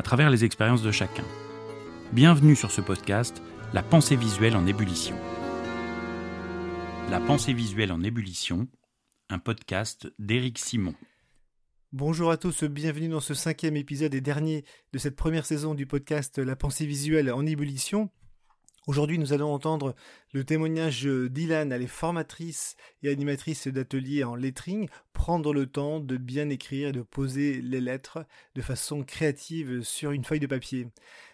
à travers les expériences de chacun. Bienvenue sur ce podcast, La pensée visuelle en ébullition. La pensée visuelle en ébullition, un podcast d'Éric Simon. Bonjour à tous, bienvenue dans ce cinquième épisode et dernier de cette première saison du podcast La pensée visuelle en ébullition. Aujourd'hui, nous allons entendre le témoignage d'Ilan, elle est formatrice et animatrice d'ateliers en lettering, prendre le temps de bien écrire et de poser les lettres de façon créative sur une feuille de papier.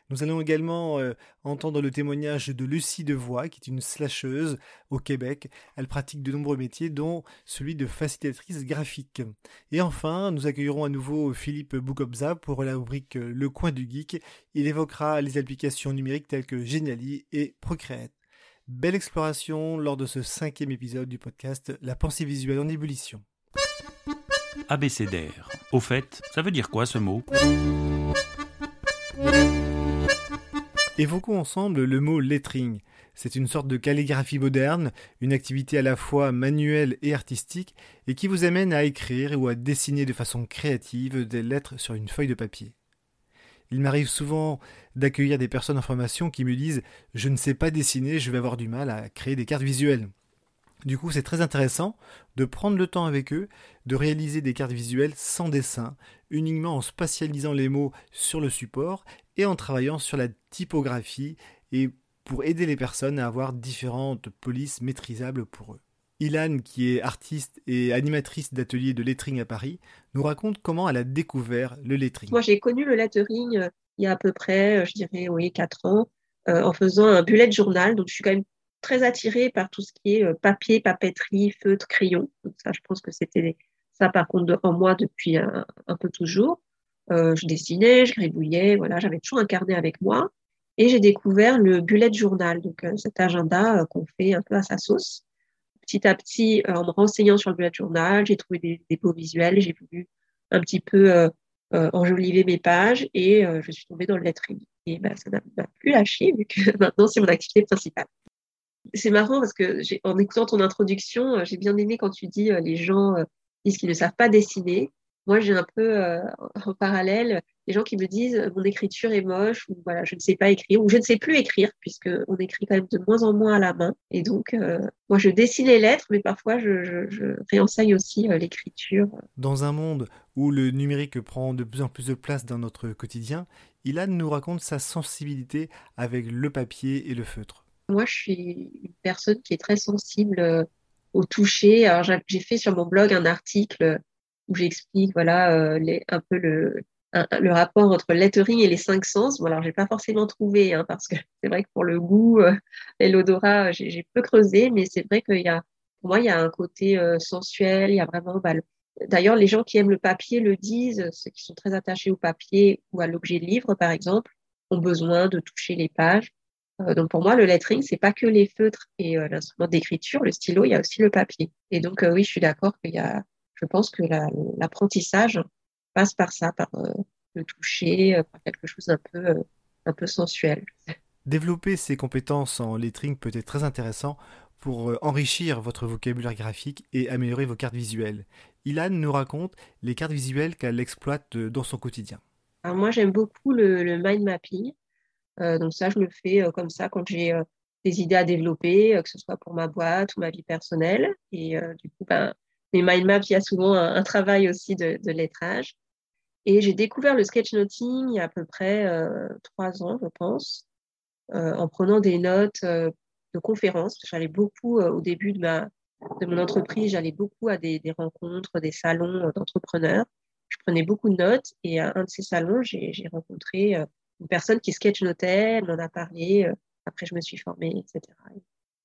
Nous allons également euh, entendre le témoignage de Lucie Devoix, qui est une slasheuse au Québec. Elle pratique de nombreux métiers, dont celui de facilitatrice graphique. Et enfin, nous accueillerons à nouveau Philippe Boukobza pour la rubrique Le coin du geek. Il évoquera les applications numériques telles que Geniali et Procreate. Belle exploration lors de ce cinquième épisode du podcast La pensée visuelle en ébullition. Abécédaire. Au fait, ça veut dire quoi ce mot? Évoquons ensemble le mot lettering. C'est une sorte de calligraphie moderne, une activité à la fois manuelle et artistique, et qui vous amène à écrire ou à dessiner de façon créative des lettres sur une feuille de papier. Il m'arrive souvent d'accueillir des personnes en formation qui me disent Je ne sais pas dessiner, je vais avoir du mal à créer des cartes visuelles. Du coup, c'est très intéressant de prendre le temps avec eux de réaliser des cartes visuelles sans dessin, uniquement en spatialisant les mots sur le support et en travaillant sur la typographie et pour aider les personnes à avoir différentes polices maîtrisables pour eux. Ilan, qui est artiste et animatrice d'ateliers de lettering à Paris, nous raconte comment elle a découvert le lettering. Moi, j'ai connu le lettering euh, il y a à peu près, euh, je dirais, oui, 4 ans, euh, en faisant un bullet journal. Donc, je suis quand même très attirée par tout ce qui est papier, papeterie, feutre, crayon. Donc, ça, je pense que c'était ça, par contre, en moi depuis un, un peu toujours. Euh, je dessinais, je gribouillais, voilà, j'avais toujours un carnet avec moi. Et j'ai découvert le bullet journal, donc euh, cet agenda euh, qu'on fait un peu à sa sauce. Petit à petit, en me renseignant sur le bullet journal, j'ai trouvé des, des beaux visuels, j'ai voulu un petit peu enjoliver mes pages et je suis tombée dans le lettering. Et ben, ça n'a plus lâché vu que maintenant c'est mon activité principale. C'est marrant parce que en écoutant ton introduction, j'ai bien aimé quand tu dis les gens disent qu'ils ne savent pas dessiner. Moi, j'ai un peu euh, en parallèle des gens qui me disent mon écriture est moche ou voilà, je ne sais pas écrire ou je ne sais plus écrire puisque on écrit quand même de moins en moins à la main. Et donc, euh, moi, je dessine les lettres, mais parfois je, réenseigne aussi euh, l'écriture. Dans un monde où le numérique prend de plus en plus de place dans notre quotidien, Ilan nous raconte sa sensibilité avec le papier et le feutre. Moi, je suis une personne qui est très sensible au toucher. Alors, j'ai fait sur mon blog un article où j'explique voilà euh, les, un peu le, le rapport entre lettering et les cinq sens. Bon, alors, j'ai pas forcément trouvé, hein, parce que c'est vrai que pour le goût euh, et l'odorat, j'ai peu creusé, mais c'est vrai qu'il y a, pour moi, il y a un côté euh, sensuel, il y a vraiment, bah, d'ailleurs, les gens qui aiment le papier le disent, ceux qui sont très attachés au papier ou à l'objet livre, par exemple, ont besoin de toucher les pages. donc pour moi, le lettering, c'est pas que les feutres et l'instrument d'écriture, le stylo, il y a aussi le papier. Et donc oui, je suis d'accord qu'il y a, je pense que l'apprentissage passe par ça, par euh, le toucher, euh, par quelque chose d'un peu, euh, un peu sensuel. Développer ses compétences en lettering peut être très intéressant pour enrichir votre vocabulaire graphique et améliorer vos cartes visuelles. Ilan nous raconte les cartes visuelles qu'elle exploite dans son quotidien. Alors moi, j'aime beaucoup le, mind mapping. donc ça, je le fais comme ça quand j'ai des idées à développer, que ce soit pour ma boîte ou ma vie personnelle. Et du coup, ben, mais mind map, il y a souvent un, travail aussi de, lettrage. Et j'ai découvert le sketchnoting il y a à peu près euh, trois ans, je pense, euh, en prenant des notes euh, de conférences. J'allais beaucoup au début de, ma, de mon entreprise, j'allais beaucoup à des, rencontres, des salons d'entrepreneurs. Je prenais beaucoup de notes et à un de ces salons, j'ai rencontré une personne qui sketchnotait, elle m'en a parlé. après, je me suis formée, etc.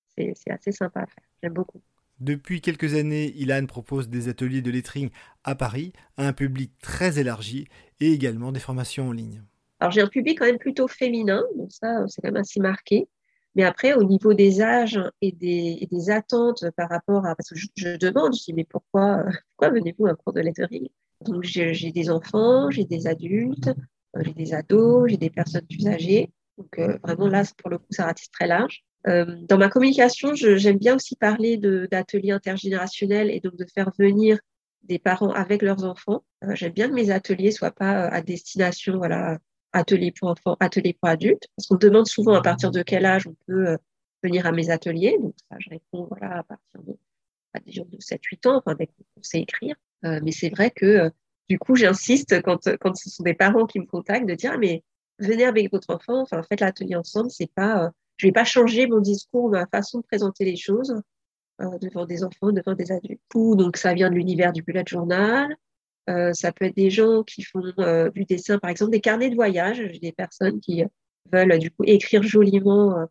C'est assez sympa à faire. J'aime beaucoup. Depuis quelques années, Ilan propose des ateliers de lettering à Paris à un public très élargi et également des formations en ligne. Alors, j'ai un public quand même plutôt féminin, donc ça, c'est quand même assez marqué. Mais après, au niveau des âges et des, attentes par rapport à... Parce que je, demande, je dis, mais pourquoi, pourquoi venez-vous à un cours de lettering? Donc, j'ai des enfants, j'ai des adultes, euh, j'ai des ados, j'ai des personnes plus âgées. Donc, euh, vraiment, là, pour le coup, ça ratisse très large. Euh, dans ma communication, j'aime bien aussi parler d'ateliers intergénérationnels et donc de faire venir des parents avec leurs enfants. j'aime bien que mes ateliers soient pas à destination, voilà, atelier pour enfants, atelier pour adultes, parce qu'on demande souvent à partir de quel âge on peut euh, venir à mes ateliers. Donc ça, je réponds voilà à partir de de 7-8 ans, enfin dès qu'on sait écrire. Euh, mais c'est vrai que euh, du coup, j'insiste quand quand ce sont des parents qui me contactent de dire mais venez avec votre enfant, enfin faites l'atelier ensemble. C'est pas, je vais pas changer mon discours, ma façon de présenter les choses devant des enfants, devant des adultes. Donc ça vient de l'univers du bullet journal. Euh, ça peut être des gens qui font euh, du dessin, par exemple, des carnets de voyage. J'ai des personnes qui veulent du coup écrire joliment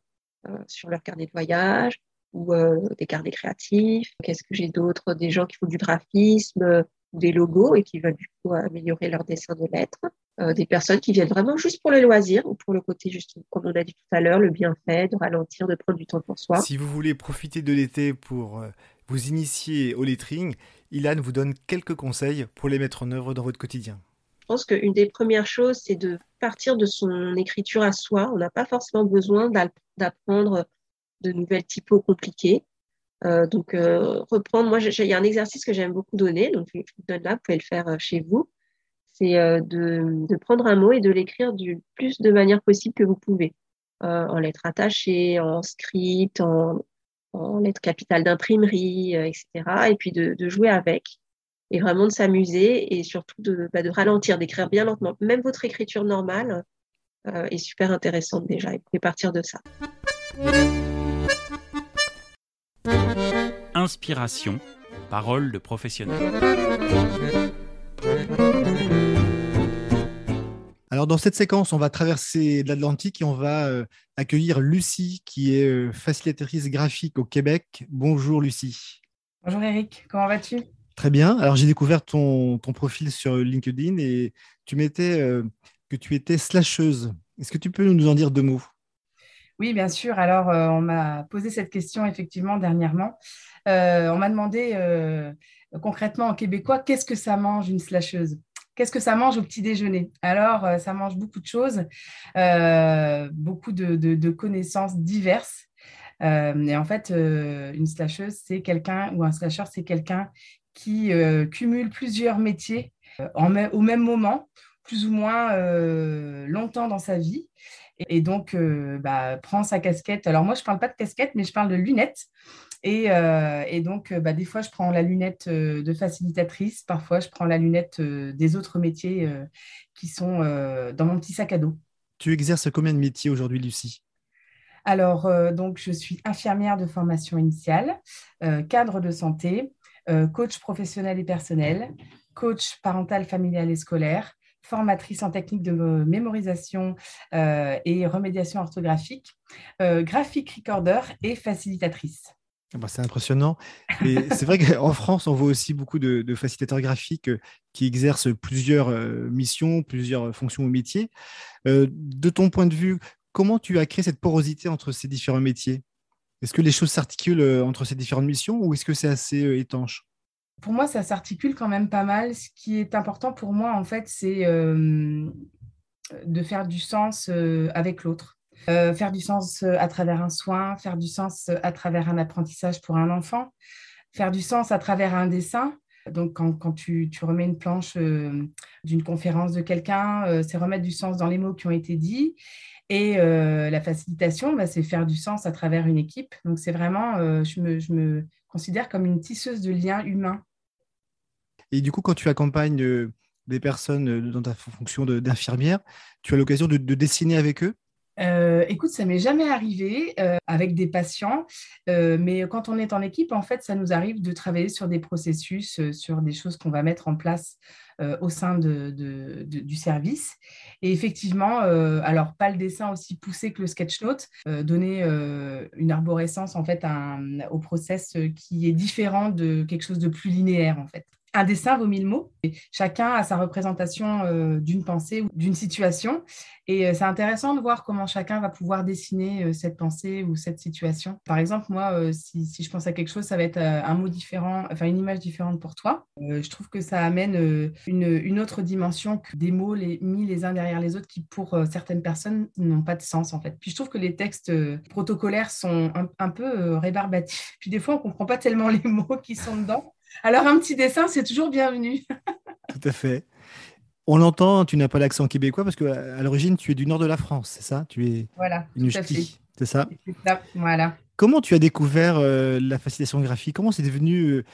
euh, sur leur carnet de voyage ou des carnets créatifs. Qu'est-ce que j'ai d'autre? Des gens qui font du graphisme, des logos et qui veulent du coup améliorer leur dessin de lettres. Des personnes qui viennent vraiment juste pour le loisir ou pour le côté juste, comme on a dit tout à l'heure, le bienfait, de ralentir, de prendre du temps pour soi. Si vous voulez profiter de l'été pour vous initier au lettering, Ilan vous donne quelques conseils pour les mettre en œuvre dans votre quotidien. Je pense qu'une des premières choses, c'est de partir de son écriture à soi. On n'a pas forcément besoin d'apprendre de nouvelles typos compliquées. Euh, donc, euh, reprendre, moi, il y a un exercice que j'aime beaucoup donner, donc je vous donne là, vous pouvez le faire euh, chez vous. C'est de, de, prendre un mot et de l'écrire du plus de manière possible que vous pouvez, en lettres attachées, en script, en, lettres capitales d'imprimerie, euh, etc. Et puis de, jouer avec et vraiment de s'amuser et surtout de, bah, de ralentir, d'écrire bien lentement. Même votre écriture normale euh, est super intéressante déjà et vous pouvez partir de ça. Inspiration, parole de professionnel. Alors dans cette séquence, on va traverser l'Atlantique et on va euh, accueillir Lucie, qui est euh, facilitatrice graphique au Québec. Bonjour Lucie. Bonjour Eric, comment vas-tu? Très bien. Alors j'ai découvert ton, profil sur LinkedIn et tu mettais euh, que tu étais slasheuse. Est-ce que tu peux nous en dire deux mots? Oui, bien sûr. Alors, on m'a posé cette question effectivement dernièrement. on m'a demandé concrètement en québécois, qu'est-ce que ça mange une slasheuse? Qu'est-ce que ça mange au petit déjeuner? Alors, euh, ça mange beaucoup de choses, euh, beaucoup de, connaissances diverses. Euh, et en fait, une slasheuse, c'est quelqu'un, ou un slasher, c'est quelqu'un qui cumule plusieurs métiers au même moment, plus ou moins longtemps dans sa vie. Et, donc, bah, prend sa casquette. Alors, moi, je ne parle pas de casquette, mais je parle de lunettes. Euh, et, donc, euh, bah, des fois, je prends la lunette euh, de facilitatrice, parfois, je prends la lunette des autres métiers qui sont dans mon petit sac à dos. Tu exerces combien de métiers aujourd'hui, Lucie? Alors, donc, je suis infirmière de formation initiale, cadre de santé, coach professionnel et personnel, coach parental, familial et scolaire, formatrice en technique de mémorisation et remédiation orthographique, graphic recorder et facilitatrice. Ah bah, c'est impressionnant. C'est vrai qu'en France, on voit aussi beaucoup de, facilitateurs graphiques euh, qui exercent plusieurs euh, missions, plusieurs fonctions ou métiers. Euh, de ton point de vue, comment tu as créé cette porosité entre ces différents métiers? Est-ce que les choses s'articulent entre ces différentes missions ou est-ce que c'est assez étanche? Pour moi, ça s'articule quand même pas mal. Ce qui est important pour moi, en fait, c'est de faire du sens avec l'autre. Euh, faire du sens euh, à travers un soin, faire du sens euh, à travers un apprentissage pour un enfant, faire du sens à travers un dessin. Donc, quand, tu, remets une planche d'une conférence de quelqu'un, c'est remettre du sens dans les mots qui ont été dits. Et la facilitation, bah, c'est faire du sens à travers une équipe. Donc, c'est vraiment, je me, je, me, considère comme une tisseuse de liens humains. Et du coup, quand tu accompagnes des personnes dans ta fonction d'infirmière, tu as l'occasion de dessiner avec eux? Euh, écoute, ça m'est jamais arrivé euh, avec des patients, euh, mais quand on est en équipe, en fait, ça nous arrive de travailler sur des processus, sur des choses qu'on va mettre en place au sein du service. Et effectivement, alors pas le dessin aussi poussé que le sketch note, donner une arborescence en fait au process qui est différent de quelque chose de plus linéaire en fait. Un dessin vaut mille mots. Et chacun a sa représentation euh, d'une pensée ou d'une situation. Et euh, c'est intéressant de voir comment chacun va pouvoir dessiner euh, cette pensée ou cette situation. Par exemple, moi, si, je pense à quelque chose, ça va être un mot différent, enfin une image différente pour toi. je trouve que ça amène une, autre dimension que des mots les, mis les uns derrière les autres qui, pour certaines personnes, n'ont pas de sens en fait. Puis je trouve que les textes protocolaires sont un, un peu rébarbatifs. Puis des fois, on ne comprend pas tellement les mots qui sont dedans. Alors, un petit dessin, c'est toujours bienvenu. Tout à fait. On l'entend, tu n'as pas l'accent québécois parce qu'à l'origine, tu es du nord de la France, c'est ça? Tu es voilà, une c'est ça, Voilà. Comment tu as découvert euh, la facilitation graphique? Comment c'est devenu euh,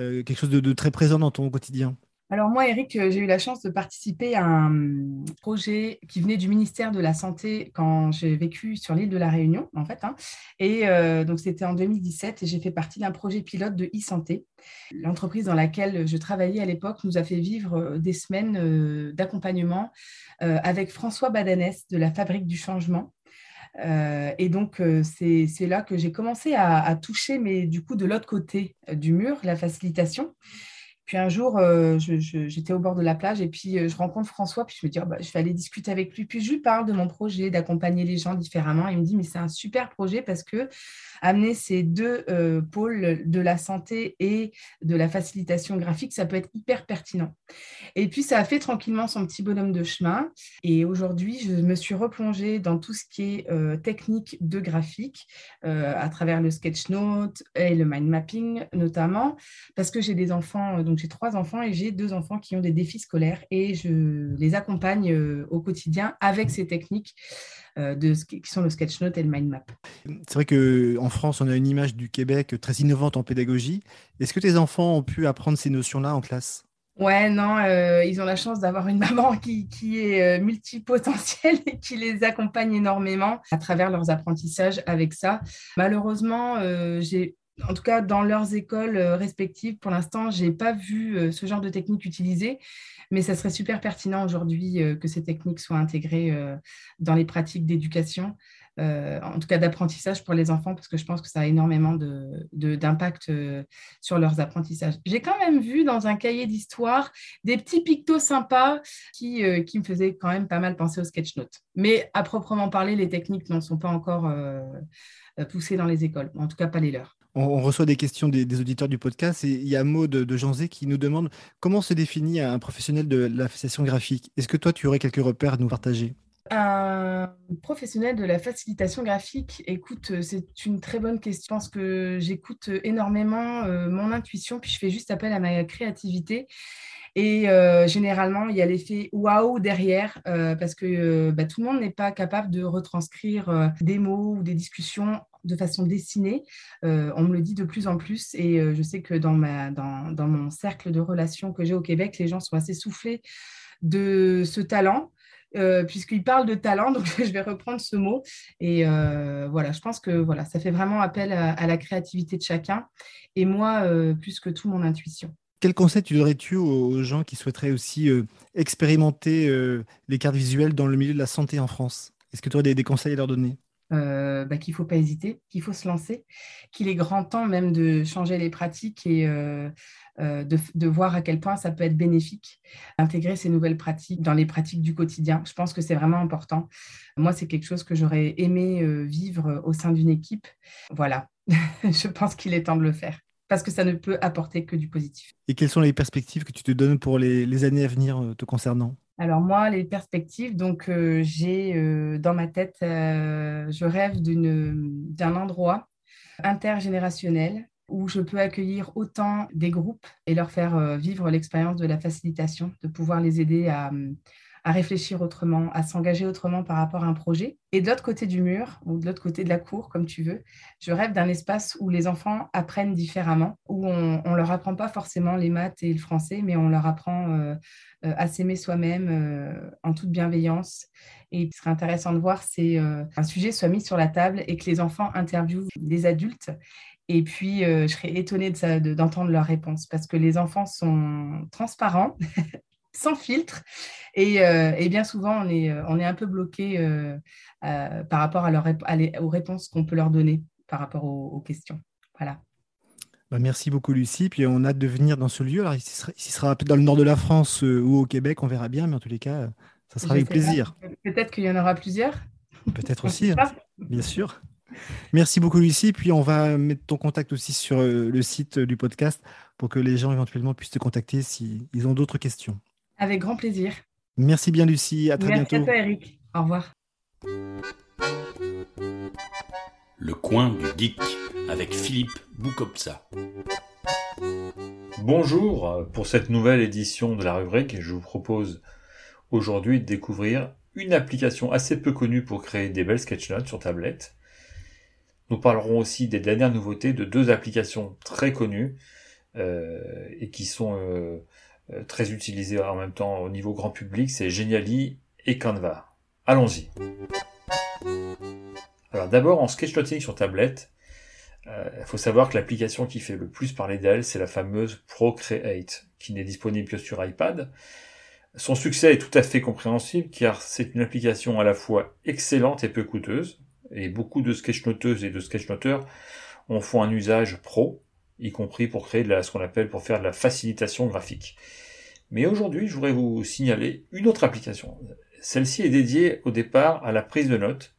euh, quelque chose de, très présent dans ton quotidien? Alors moi, Eric, euh, j'ai eu la chance de participer à un hum, projet qui venait du ministère de la Santé quand j'ai vécu sur l'île de la Réunion, en fait. Hein. Et euh, donc c'était en 2017 et j'ai fait partie d'un projet pilote de e-santé. L'entreprise dans laquelle je travaillais à l'époque nous a fait vivre euh, des semaines d'accompagnement avec François Badanès de la Fabrique du Changement. et donc, c'est là que j'ai commencé à, à, toucher, mais du coup, de l'autre côté du mur, la facilitation. Puis un jour, euh, j'étais au bord de la plage et puis euh, je rencontre François, puis je me dis, oh, bah, je vais aller discuter avec lui. Puis je lui parle de mon projet d'accompagner les gens différemment. Il me dit, mais c'est un super projet parce que amener ces deux euh, pôles de la santé et de la facilitation graphique, ça peut être hyper pertinent. Et puis ça a fait tranquillement son petit bonhomme de chemin. Et aujourd'hui, je me suis replongée dans tout ce qui est technique de graphique à travers le sketchnote et le mind mapping notamment, parce que j'ai des enfants. J'ai trois enfants et j'ai deux enfants qui ont des défis scolaires et je les accompagne euh, au quotidien avec ces techniques euh, de, qui sont le sketchnote et le mind map. C'est vrai qu'en France, on a une image du Québec très innovante en pédagogie. Est-ce que tes enfants ont pu apprendre ces notions-là en classe? Ouais, non, euh, ils ont la chance d'avoir une maman qui, qui est multipotentielle et qui les accompagne énormément à travers leurs apprentissages avec ça. Malheureusement, j'ai en tout cas dans leurs écoles euh, respectives, pour l'instant, je n'ai pas vu euh, ce genre de technique utilisée, mais ça serait super pertinent aujourd'hui euh, que ces techniques soient intégrées dans les pratiques d'éducation, en tout cas d'apprentissage pour les enfants, parce que je pense que ça a énormément d'impact sur leurs apprentissages. J'ai quand même vu dans un cahier d'histoire des petits pictos sympas qui, qui me faisaient quand même pas mal penser au sketchnote. Mais à proprement parler, les techniques n'en sont pas encore poussées dans les écoles, en tout cas pas les leurs on, reçoit des questions des, auditeurs du podcast et il y a Maud de, de Janzé qui nous demande comment se définit un professionnel de la facilitation graphique? Est-ce que toi, tu aurais quelques repères à nous partager? Un professionnel de la facilitation graphique, écoute, c'est une très bonne question. Je pense que j'écoute énormément euh, mon intuition, puis je fais juste appel à ma créativité. Et euh, généralement, il y a l'effet waouh derrière, euh, parce que bah, tout le monde n'est pas capable de retranscrire des mots ou des discussions de façon dessinée. Euh, on me le dit de plus en plus et euh, je sais que dans, ma, dans, dans, mon cercle de relations que j'ai au Québec, les gens sont assez soufflés de ce talent. Euh, puisqu'ils parlent de talent, donc je vais reprendre ce mot. Et voilà, je pense que voilà, ça fait vraiment appel à, la créativité de chacun. Et moi, plus que tout, mon intuition. Quel conseil tu donnerais-tu aux gens qui souhaiteraient aussi expérimenter les cartes visuelles dans le milieu de la santé en France? Est-ce que tu aurais des conseils à leur donner? Euh, bah, qu'il ne faut pas hésiter, qu'il faut se lancer, qu'il est grand temps même de changer les pratiques et euh, euh, de, voir à quel point ça peut être bénéfique, intégrer ces nouvelles pratiques dans les pratiques du quotidien. Je pense que c'est vraiment important. Moi, c'est quelque chose que j'aurais aimé vivre au sein d'une équipe. Voilà, je pense qu'il est temps de le faire parce que ça ne peut apporter que du positif. Et quelles sont les perspectives que tu te donnes pour les années à venir te concernant? Alors moi, les perspectives, donc euh, j'ai euh, dans ma tête, euh, je rêve d'un endroit intergénérationnel où je peux accueillir autant des groupes et leur faire vivre l'expérience de la facilitation, de pouvoir les aider à, à réfléchir autrement, à s'engager autrement par rapport à un projet. Et de l'autre côté du mur, ou de l'autre côté de la cour, comme tu veux, je rêve d'un espace où les enfants apprennent différemment, où on ne leur apprend pas forcément les maths et le français, mais on leur apprend euh, euh, à s'aimer soi-même euh, en toute bienveillance. Et ce serait intéressant de voir, c'est un sujet soit mis sur la table et que les enfants interviewent des adultes et puis, je serais étonnée d'entendre de, leurs réponses parce que les enfants sont transparents, sans filtre. Euh, et, bien souvent, on est, euh, on est un peu bloqué euh, par rapport à leur, aux réponses qu'on peut leur donner par rapport aux, questions. Voilà. Bah, merci beaucoup Lucie, puis on a hâte de venir dans ce lieu. Alors sera, dans le nord de la France ou au Québec, on verra bien, mais en tous les cas, ça sera Je avec plaisir. Peut-être qu'il y en aura plusieurs. Peut-être aussi, hein, bien sûr. Merci beaucoup Lucie, puis on va mettre ton contact aussi sur le site du podcast pour que les gens éventuellement puissent te contacter s'ils ont d'autres questions. Avec grand plaisir. Merci bien Lucie, à très Merci bientôt. à toi, Eric. Au revoir. Le coin du geek avec Philippe Boukopsa. Bonjour, pour cette nouvelle édition de la rubrique, je vous propose aujourd'hui de découvrir une application assez peu connue pour créer des belles sketchnotes sur tablette. Nous parlerons aussi des dernières nouveautés de deux applications très connues euh, et qui sont euh, très utilisées en même temps au niveau grand public, c'est Geniali et Canva. Allons-y. Alors d'abord en sketchnoting sur tablette, il faut savoir que l'application qui fait le plus parler d'elle, c'est la fameuse Procreate, qui n'est disponible que sur iPad. Son succès est tout à fait compréhensible car c'est une application à la fois excellente et peu coûteuse, et beaucoup de sketchnoteuses et de sketchnoteurs en font un usage pro, y compris pour créer de la, ce qu'on appelle pour faire de la facilitation graphique. Mais aujourd'hui, je voudrais vous signaler une autre application. Celle-ci est dédiée au départ à la prise de notes,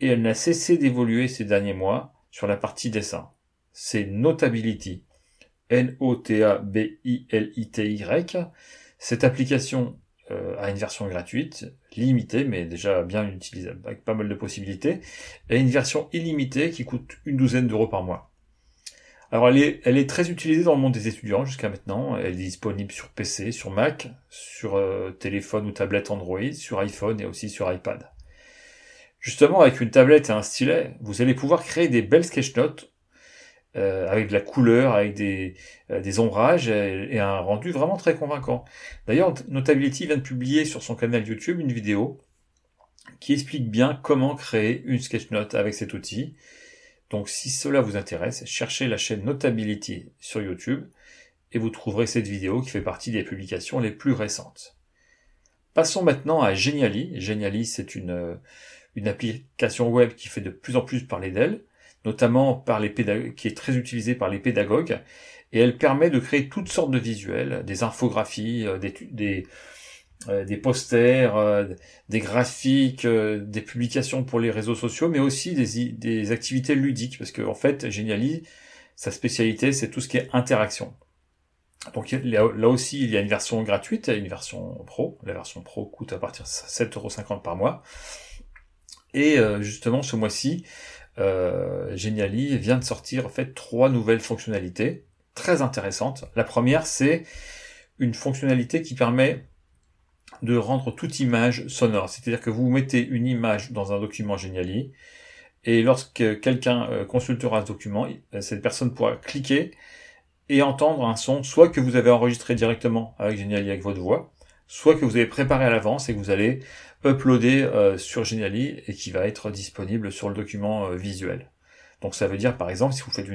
et elle n'a cessé d'évoluer ces derniers mois sur la partie dessin. C'est Notability. N-O-T-A-B-I-L-I-T-Y. Cette application euh, a une version gratuite, limitée, mais déjà bien utilisable, avec pas mal de possibilités, et une version illimitée qui coûte une douzaine d'euros par mois. Alors elle est, très utilisée dans le monde des étudiants jusqu'à maintenant. Elle est disponible sur PC, sur Mac, sur euh, téléphone ou tablette Android, sur iPhone et aussi sur iPad. Justement, avec une tablette et un stylet, vous allez pouvoir créer des belles sketchnotes euh, avec de la couleur, avec des, euh, des ombrages et, et, un rendu vraiment très convaincant. D'ailleurs, Notability vient de publier sur son canal YouTube une vidéo qui explique bien comment créer une sketchnote avec cet outil. Donc si cela vous intéresse, cherchez la chaîne Notability sur YouTube et vous trouverez cette vidéo qui fait partie des publications les plus récentes. Passons maintenant à Geniali. Geniali, c'est une une application web qui fait de plus en plus parler d'elle, notamment par les qui est très utilisée par les pédagogues, et elle permet de créer toutes sortes de visuels, des infographies, des, des, euh, des posters, euh, des graphiques, euh, des publications pour les réseaux sociaux, mais aussi des, des activités ludiques, parce que en fait, Geniali, sa spécialité, c'est tout ce qui est interaction. Donc là aussi, il y a une version gratuite et une version pro. La version pro coûte à partir de 7,50€ par mois. Et euh, justement, ce mois-ci, euh, Geniali vient de sortir en fait trois nouvelles fonctionnalités très intéressantes. La première, c'est une fonctionnalité qui permet de rendre toute image sonore. C'est-à-dire que vous mettez une image dans un document Geniali, et lorsque quelqu'un euh, consultera ce document, cette personne pourra cliquer et entendre un son, soit que vous avez enregistré directement avec Geniali avec votre voix, soit que vous avez préparé à l'avance et que vous allez uploader euh, sur Geniali et qui va être disponible sur le document euh, visuel. Donc ça veut dire par exemple si vous faites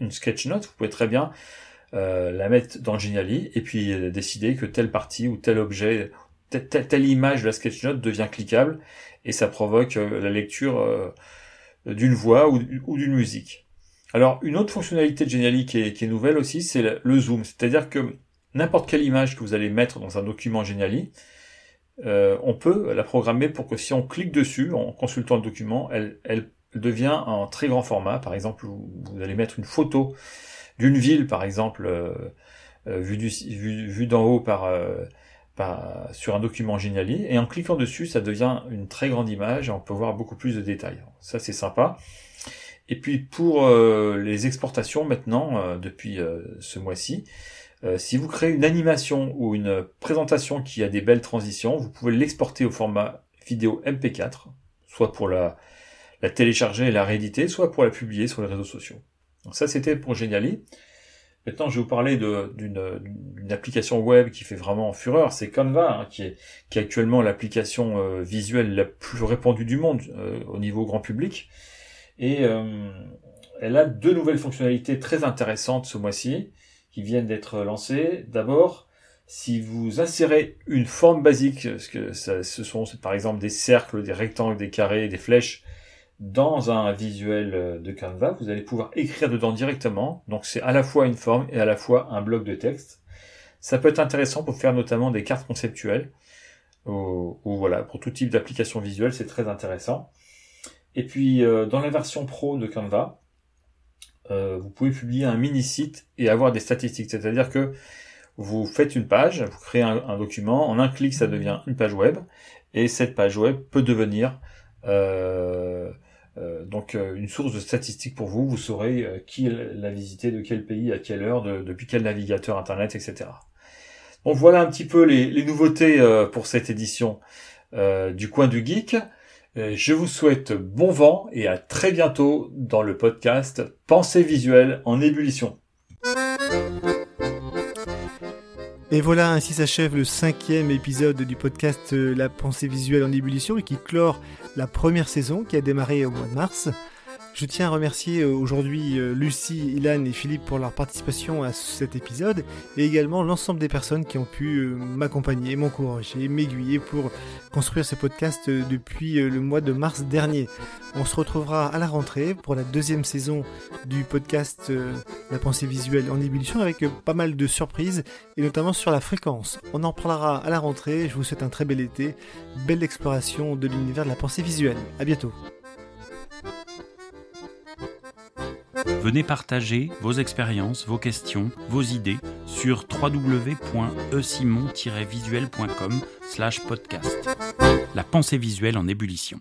une, sketch note, vous pouvez très bien euh, la mettre dans Geniali et puis euh, décider que telle partie ou tel objet, telle, image de la sketch note devient cliquable et ça provoque euh, la lecture d'une voix ou, d'une musique. Alors une autre fonctionnalité de Geniali qui est, nouvelle aussi, c'est le, zoom, c'est-à-dire que n'importe quelle image que vous allez mettre dans un document Geniali, euh, on peut la programmer pour que si on clique dessus en consultant le document, elle, devient en très grand format. Par exemple, vous, allez mettre une photo d'une ville, par exemple, euh, euh, vue d'en haut par, sur un document Geniali, et en cliquant dessus, ça devient une très grande image et on peut voir beaucoup plus de détails. Ça, c'est sympa. Et puis pour les exportations maintenant, depuis ce mois-ci, euh, si vous créez une animation ou une présentation qui a des belles transitions, vous pouvez l'exporter au format vidéo MP4, soit pour la, la télécharger et la rééditer, soit pour la publier sur les réseaux sociaux. Donc ça, c'était pour Geniali. Maintenant, je vais vous parler d'une application web qui fait vraiment fureur, c'est Canva, hein, qui, est, actuellement l'application euh, visuelle la plus répandue du monde euh, au niveau grand public. Et euh, elle a deux nouvelles fonctionnalités très intéressantes ce mois-ci qui viennent d'être lancées. D'abord, si vous insérez une forme basique, ce que ce sont par exemple des cercles, des rectangles, des carrés, des flèches dans un visuel de Canva, vous allez pouvoir écrire dedans directement. Donc c'est à la fois une forme et à la fois un bloc de texte. Ça peut être intéressant pour faire notamment des cartes conceptuelles ou, voilà pour tout type d'application visuelle, c'est très intéressant. Et puis euh, dans la version pro de Canva, euh, vous pouvez publier un mini site et avoir des statistiques. C'est-à-dire que vous faites une page, vous créez un, document, en un clic ça devient une page web, et cette page web peut devenir euh, euh, donc une source de statistiques pour vous. Vous saurez qui l'a visité, de quel pays, à quelle heure, depuis quel navigateur internet, etc. Donc voilà un petit peu les, les nouveautés pour cette édition du coin du geek. Euh, je vous souhaite bon vent et à très bientôt dans le podcast Pensée visuelle en ébullition. Et voilà, ainsi s'achève le cinquième épisode du podcast euh, La pensée visuelle en ébullition et qui clore la première saison qui a démarré au mois de mars. Je tiens à remercier euh, aujourd'hui euh, Lucie, Ilan et Philippe pour leur participation à cet épisode et également l'ensemble des personnes qui ont pu euh, m'accompagner, m'encourager, m'aiguiller pour construire ce podcast depuis le mois de mars dernier. On se retrouvera à la rentrée pour la deuxième saison du podcast La pensée visuelle en ébullition avec pas mal de surprises et notamment sur la fréquence. On en parlera à la rentrée. Je vous souhaite un très bel été, belle exploration de l'univers de la pensée visuelle. À bientôt. Venez partager vos expériences, vos questions, vos idées sur www.esimon-visuel.com/podcast. La pensée visuelle en ébullition.